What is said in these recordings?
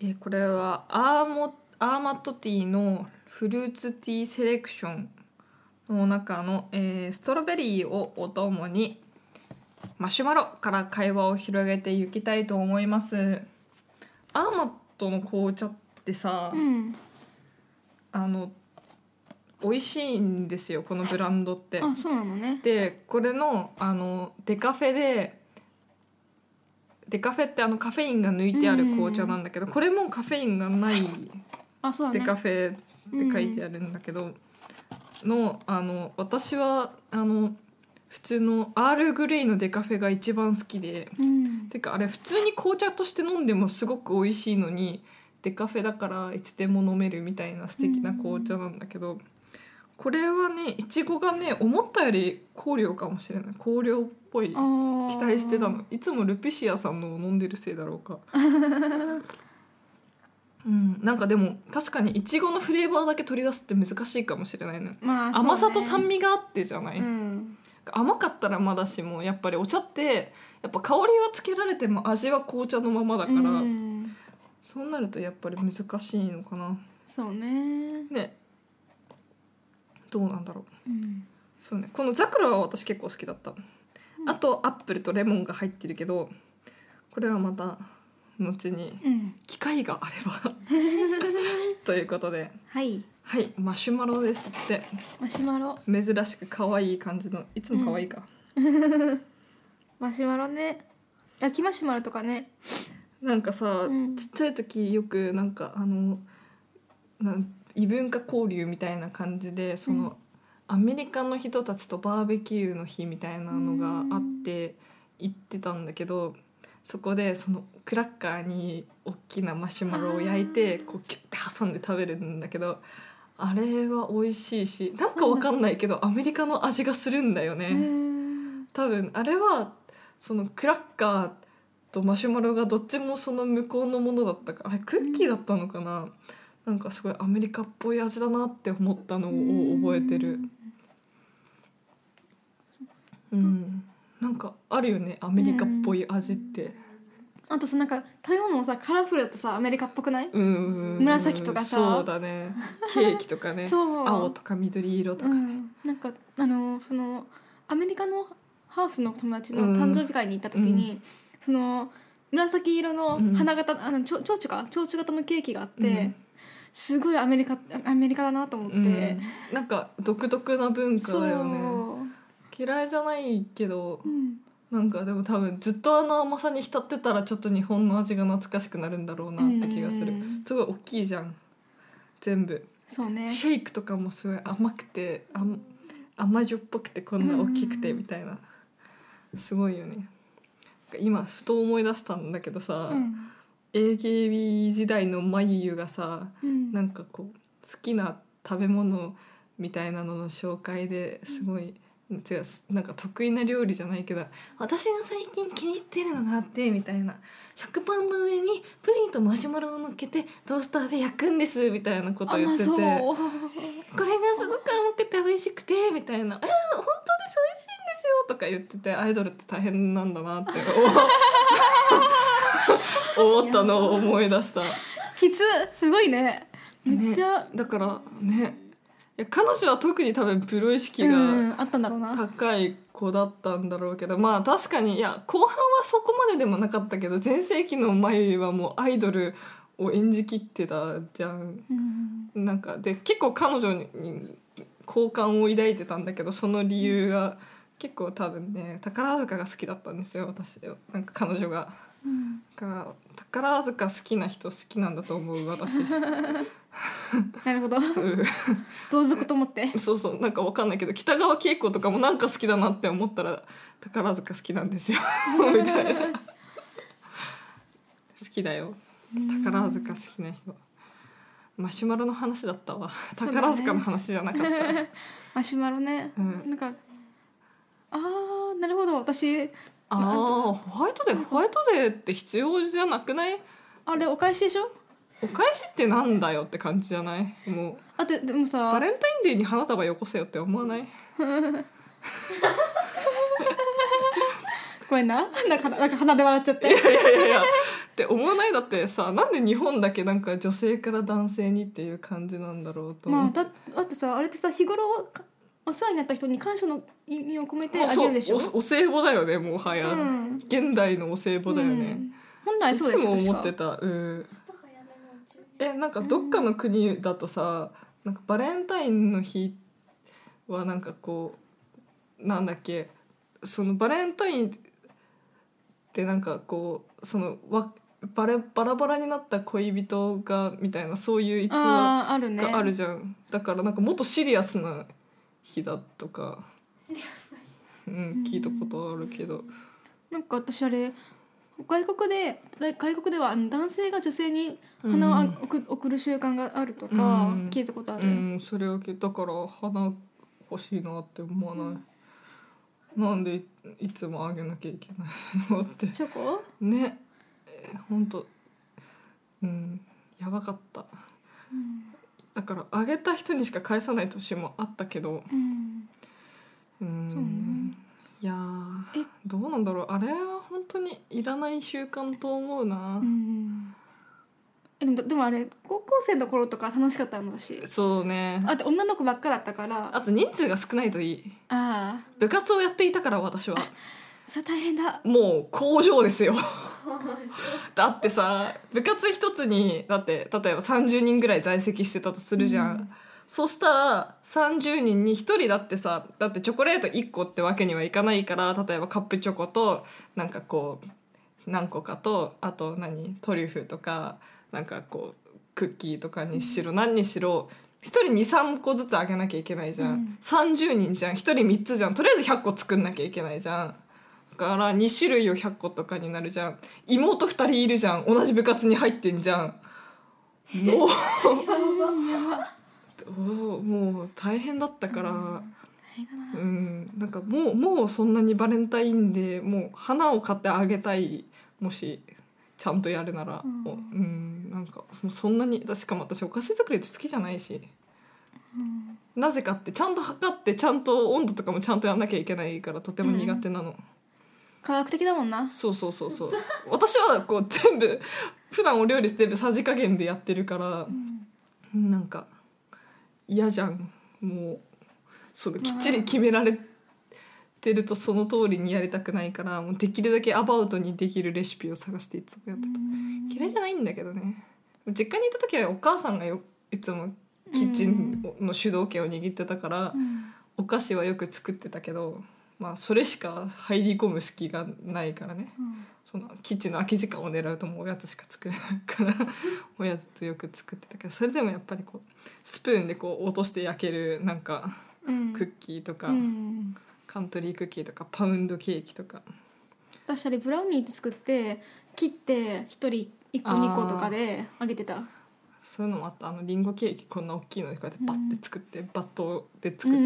えーこれはアーモアーマットティーのフルーツティーセレクションの中の、えーストロベリーをお供にマシュマロから会話を広げていきたいと思います。アーマットの紅茶ってさ、うん。あの美味しいんですよこのブランドって。あそうなのね。でこれのあのデカフェでデカフェってあのカフェインが抜いてある紅茶なんだけど、これもカフェインがないあそうデカフェって書いてあるんだけど、のあの私はあの普通のアールグレイのデカフェが一番好きで。うんてかあれ普通に紅茶として飲んでもすごく美味しいのにデカフェだからいつでも飲めるみたいな素敵な紅茶なんだけど、これはねいちごがね思ったより香料かもしれない。香料っぽい。期待してたの。いつもルピシアさんのを飲んでるせいだろうか。うん。なんかでも確かにいちごのフレーバーだけ取り出すって難しいかもしれないね。まあ甘さと酸味味があってじゃない、うん。甘かったらまだしもやっぱりお茶ってやっぱ香りはつけられても味は紅茶のままだから、うん。そうなるとやっぱり難しいのかな。そうね。ねどうなんだろう。うん。そうね。このザクラは私結構好きだった、あとアップルとレモンが入ってるけどこれはまた後にうん。機会があれば ということで。はい。はい。マシュマロですって。マシュマロ。珍しく可愛い感じのいつも可愛いか、マシュマロね。焼きマシュマロとかね。なんかさ、うん。ちっちゃい時よくなんかあのなん異文化交流みたいな感じでその、うん。アメリカの人たちとバーベキューの日みたいなのがあって行ってたんだけどそこでそのクラッカーに大きなマシュマロを焼いてこうキュッて挟んで食べるんだけどあれは美味しいしなんかわかんないけどアメリカの味がするんだよね。多分あれはそのクラッカーとマシュマロがどっちもその向こうのものだったからあれクッキーだったのかな、なんかすごいアメリカっぽい味だなって思ったのを覚えてる。うん。なんかあるよねアメリカっぽい味って。あとさなんか食べ物もさカラフルだとさアメリカっぽくない？うん紫とかさ。そうだね。ケーキとかね。そう。青とか緑色とか。ね、うん、なんかあのそのアメリカのハーフの友達の誕生日会に行った時に、その紫色の花形、あのちょ蝶々か？蝶々型のケーキがあって、うんすごいアメリカアメリカだなと思って、うん。なんか独特な文化だよね。嫌いじゃないけどうん、なんかでも多分ずっとあの甘さに浸ってたらちょっと日本の味が懐かしくなるんだろうなって気がする。うんすごい大きいじゃん。全部。そうね。シェイクとかもすごい甘くて甘甘じょっぱくてこんな大きくてうんみたいな。すごいよね。今ふと思い出したんだけどさ、うん AKB 時代のまゆゆがさうん。なんかこう好きな食べ物みたいなのの紹介ですごい、違うなんか得意な料理じゃないけど私が最近気に入ってるのがあってみたいな。食パンの上にプリンとマシュマロを乗っけてトースターで焼くんですみたいなことを言ってて、これがすごく甘くて美味しくてみたいな「えー、本当です美味しいんですよ」とか言っててアイドルって大変なんだなって 思思ったのを思い出した。きつすごいね。めっちゃ、だからね。いや彼女は特に多分プロ意識うんがあったんだろうな。高い子だったんだろうけど、まあ確かにいや後半はそこまででもなかったけど全盛期の眉はもうアイドルを演じきってたじゃん。うん。なんかで結構彼女に好感を抱いてたんだけどその理由が結構多分ね宝塚が好きだったんですよ私。なんか彼女が。うん。だから宝塚好きな人好きなんだと思う私。なるほど。うん。同族と思って。そうそうなんかわかんないけど北川景子とかもなんか好きだなって思ったら宝塚好きなんですよ。みたいな。好きだよ。宝塚好きな人。マシュマロの話だったわ。宝塚の話じゃなかった、マシュマロね、うん。なんかあーなるほど。私ああホワイトデーホワイトデーって必要じゃなくない？あれお返しでしょ？お返しってなんだよって感じじゃない？もう。あででもさバレンタインデーに花束よこせよって思わないごめんな。なんかなんか鼻で笑っちゃって。いやいやいやいや。って思わない？だってさなんで日本だけなんか女性から男性にっていう感じなんだろうと。まあだだってさあれってさ日頃お世話になった人に感謝の意味を込めてあげるでしょ？おお歳暮だよねもはや、うん。現代のお歳暮だよね、うん。本来いつそうでしょも思確か。ってた。うん。えなんかどっかの国だとさなんかバレンタインの日はなんかこうなんだっけそのバレンタインってなんかこうそのわバレバラバラになった恋人がみたいなそういう逸話があるじゃん、だからなんかもっとシリアスな日だとか。うん聞いたことあるけど。なんか私あれ外国で外国ではあの男性が女性に花を送送る習慣があるとかうん。聞いたことある、うんそれを聞いた。から花欲しいなって思わない、なんでいいつもあげなきゃいけないのって。チョコ？ね。えーほんと。うん。やばかっただからあげた人にしか返さない年もあったけど。うん。うん。そうねいやーえ？どうなんだろう。あれは本当にいらない習慣と思うな、うんえでもでもあれ高校生の頃とか楽しかったの私そうね。あと女の子ばっかだったから。あと人数が少ないといい。ああ部活をやっていたから私は それ大変だ。もう工場ですよ。だってさ部活一つにだって例えば30人ぐらい在籍してたとするじゃん、うん。そしたら30人に1人だってさだってチョコレート1個ってわけにはいかないから例えばカップチョコとなんかこう何個かとあと何トリュフとかなんかこうクッキーとかにしろ、何にしろ1人23個ずつあげなきゃいけないじゃん、うん。30人じゃん。1人3つじゃん。とりあえず100個作んなきゃいけないじゃん。だから2種類を100個とかになるじゃん。妹2人いるじゃん。同じ部活に入ってんじゃん。もう。もう大変だったから、大変だな。うん、なんかもうもうそんなにバレンタインでもう花を買ってあげたい。もしちゃんとやるなら、うん。おうん、なんかもうそんなにしかも私お菓子作り好きじゃないし。うん。なぜかってちゃんと測ってちゃんと温度とかもちゃんとやんなきゃいけないからとても苦手なの、科学的だもんな。そうそうそうそう。私はこう全部普段お料理全部さじ加減でやってるからうんなんか嫌じゃん。もうそのきっちり決められてるとその通りにやりたくないからもうできるだけアバウトにできるレシピを探していつもやってた。嫌いじゃないんだけどね。実家にいた時はお母さんがよいつもキッチンの主導権を握ってたからうん。お菓子はよく作ってたけどまあそれしか入り込む隙がないからね。うん。そのキッチンの空き時間を狙うともうおやつしか作れないからおやつとよく作ってたけどそれでもやっぱりこうスプーンでこう落として焼けるなんかうん。クッキーとか、うん。カントリークッキーとかパウンドケーキとか。私あれブラウニーって作って切って一人一個あー二個とかであげてたそういうのもあった。あのリンゴケーキこんな大きいのでこうやってバッて作って、バットで作って、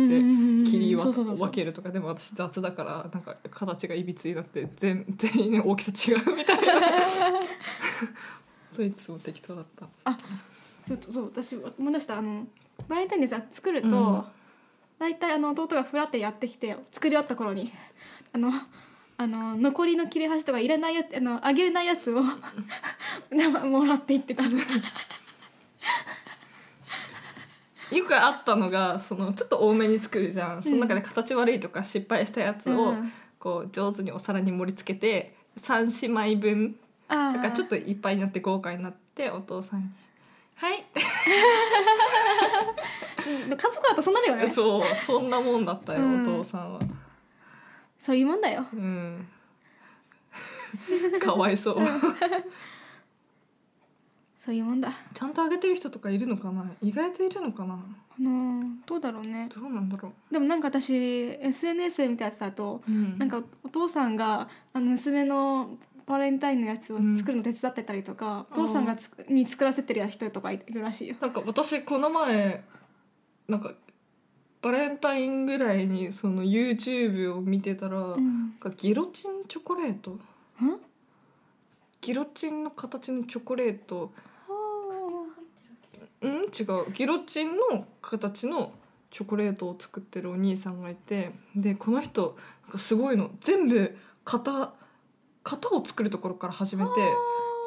切切り分けるとかでも私雑だからなんか形がいびつになって全 全員大きさ違うみたいな。といつも適当だった。そうそう私思い出した。あのバレンタインでさ作ると、うん。大体あの弟がフラってやってきて作り終わった頃に あのあの残りの切れ端とかいらないやつあのあげれないやつをもらっていってたよくあったのがそのちょっと多めに作るじゃん、その中で形悪いとか失敗したやつを、うん。こう上手にお皿に盛り付けて3姉妹分あだからちょっとといっぱいになって豪華になってお父さんに「はい」家族だとそうなるよね。そうそんなもんだったよ、うん。お父さんは。そういうもんだよ。うん。かわいそうそういうもんだ。ちゃんとあげてる人とかいるのかな？意外といるのかな？あのどうだろうね。どうなんだろでもなんか私 SNS で見たやつだとう、うん。なんかお父さんがあの娘のバレンタインのやつを作るの手伝ってたりとか、お父さんがつくに作らせてる人とかいるらしいよ。なんか私この前なんかバレンタインぐらいにその YouTube を見てたら、うん。ギロチンチョコレート？んギロチンの形のチョコレートうん？違う。ギロチンの形のチョコレートを作ってるお兄さんがいてでこの人なんかすごいの。全部型型を作るところから始めて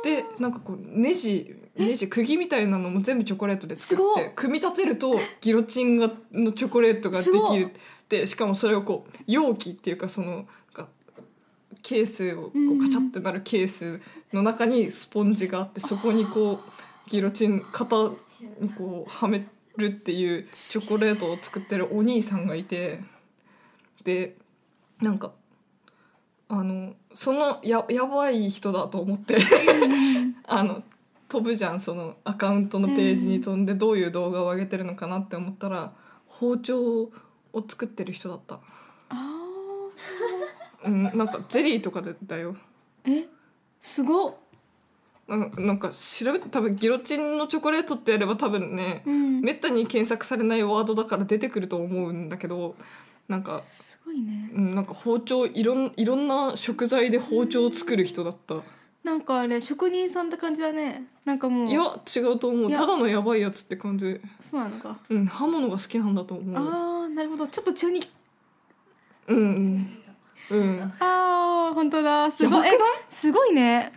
でなんかこうネジネジ釘みたいなのも全部チョコレートで作って組み立てるとギロチンがのチョコレートができるでしかもそれをこう容器っていうかそのケースをこうカチャってなるケースの中にスポンジがあってそこにこうギロチン型にこうはめるっていうチョコレートを作ってるお兄さんがいてでなんかあのそのややばい人だと思って あの飛ぶじゃんそのアカウントのページに飛んでどういう動画を上げてるのかなって思ったら包丁を作ってる人だった、あうん、なんかゼリーとかでだよ。ーえすごっなんかなんか調べて多分ギロチンのチョコレートってやれば多分ねうん。めったに検索されないワードだから出てくると思うんだけどなんかすごいね。うんなんか包丁いろんいろんな食材で包丁を作る人だった。なんかあれ職人さんって感じだね。なんかもういや違うと思う。ただのやばいやつって感じ。そうなのか。うん刃物が好きなんだと思う。ああなるほど。ちょっと中に。うんうん。うん。ああ本当だ。すごい。すごいね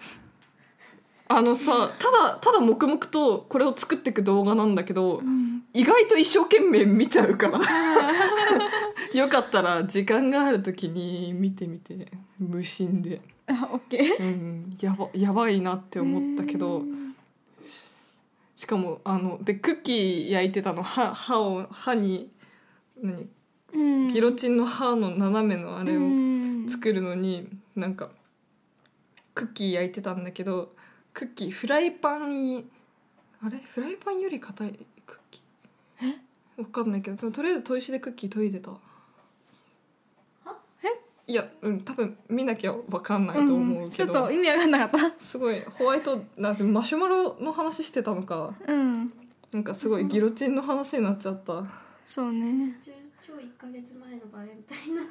あのさただただ黙々とこれを作っていく動画なんだけど、うん。意外と一生懸命見ちゃうから。よかったら時間がある時に見てみて。無心で、あオッケーうん、やばやばいなって思ったけど。しかもあのでクッキー焼いてたの歯歯を歯に何？うん。ギロチンの歯の斜めのあれをうん。作るのになんかクッキー焼いてたんだけどクッキーフライパンあれ？フライパンより硬いクッキー？え？わかんないけどでもとりあえず砥石でクッキー研いでた。え？いやうん多分見なきゃわかんないと思うちけど、ょっと意味わかんなかっすごいホワイトなんてマシュマロの話してたのか。たうん。なんかすごいギロチンの話になっちゃった。そうね。超1ヶ月前のバレンタインの話。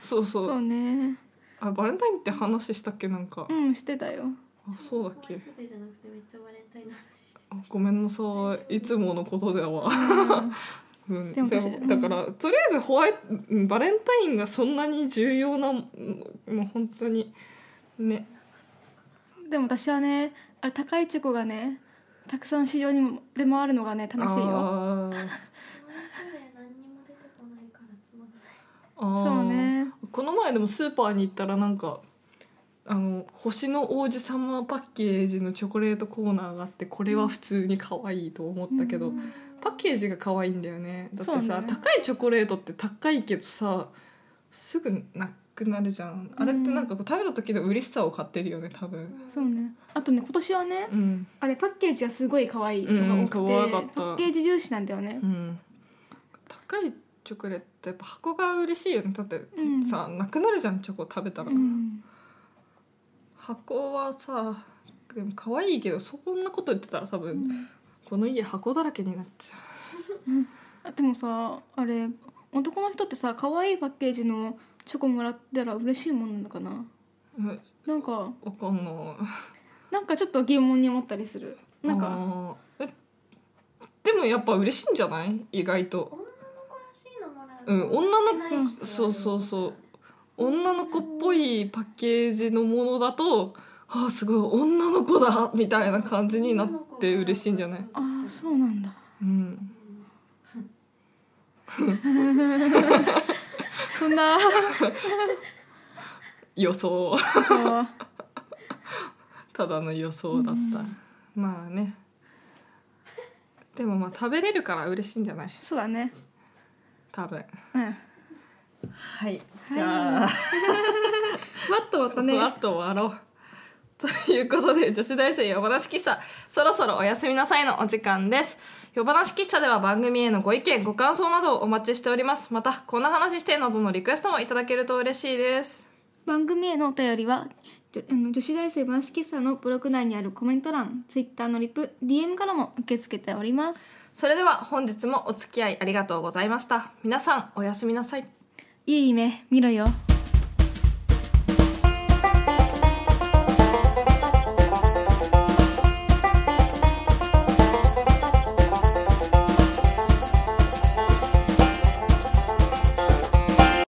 そうそう。そうね。あバレンタインって話したっけ？なんか。うんしてたよあそうだっけ？ホワイトデーじゃなくてめっちゃバレンタインの話してあごめんなさい。いつものことだわうん、でも私でもだからとりあえずホワイトうんバレンタインがそんなに重要なもうもう本当にね。でも私はねあれ高いチョコがねたくさん市場にも出回るのがね楽しいよ。あー。ホワイトデー何にも出てこないからつまんない。あー。そうね。この前でもスーパーに行ったらなんかあの星の王子様パッケージのチョコレートコーナーがあってこれは普通に可愛いと思ったけど、うん。パッケージが可愛いんだよね。だってさ、ね。高いチョコレートって高いけどさすぐなくなるじゃん。あれってなんかこう食べた時の嬉しさを買ってるよね多分。そうね。あとね今年はねうん。あれパッケージがすごい可愛いのが多くて、うんパッケージ重視なんだよね。うん。高いチョコレートやっぱ箱が嬉しいよね。だってうん。さ、なくなるじゃんチョコ食べたら、うん箱はさでも可愛いけどそんなこと言ってたら多分、この家箱だらけになっちゃあでもさあれ男の人ってさ可愛いパッケージのチョコもらったら嬉しいもんなのかな？なんかわかんない。なんかちょっと疑問に思ったりする。なんかでもやっぱ嬉しいんじゃない？意外と。女の子らしいのもらううん女の持ってない人はそうそうそう女の子っぽいパッケージのものだとあーすごい女の子だみたいな感じになって嬉しいんじゃない？ああそうなんだ。うん。そんな。予想。ただの予想だった、まあね。でもまあ食べれるから嬉しいんじゃない？そうだね。多分。うんはい。じゃあ、わっと終わったね。ふわっと終わろう。ということで女子大生夜話喫茶。そろそろおやすみなさいのお時間です。夜話喫茶では番組へのご意見ご感想などをお待ちしております。またこんな話してなどのリクエストもいただけると嬉しいです。番組へのお便りは女じょあの女子大生男子喫茶のブログ内にあるコメント欄 Twitter のリプ DM からも受け付けております。それでは本日もお付き合いありがとうございました。皆さんおやすみなさいいい夢見ろよ。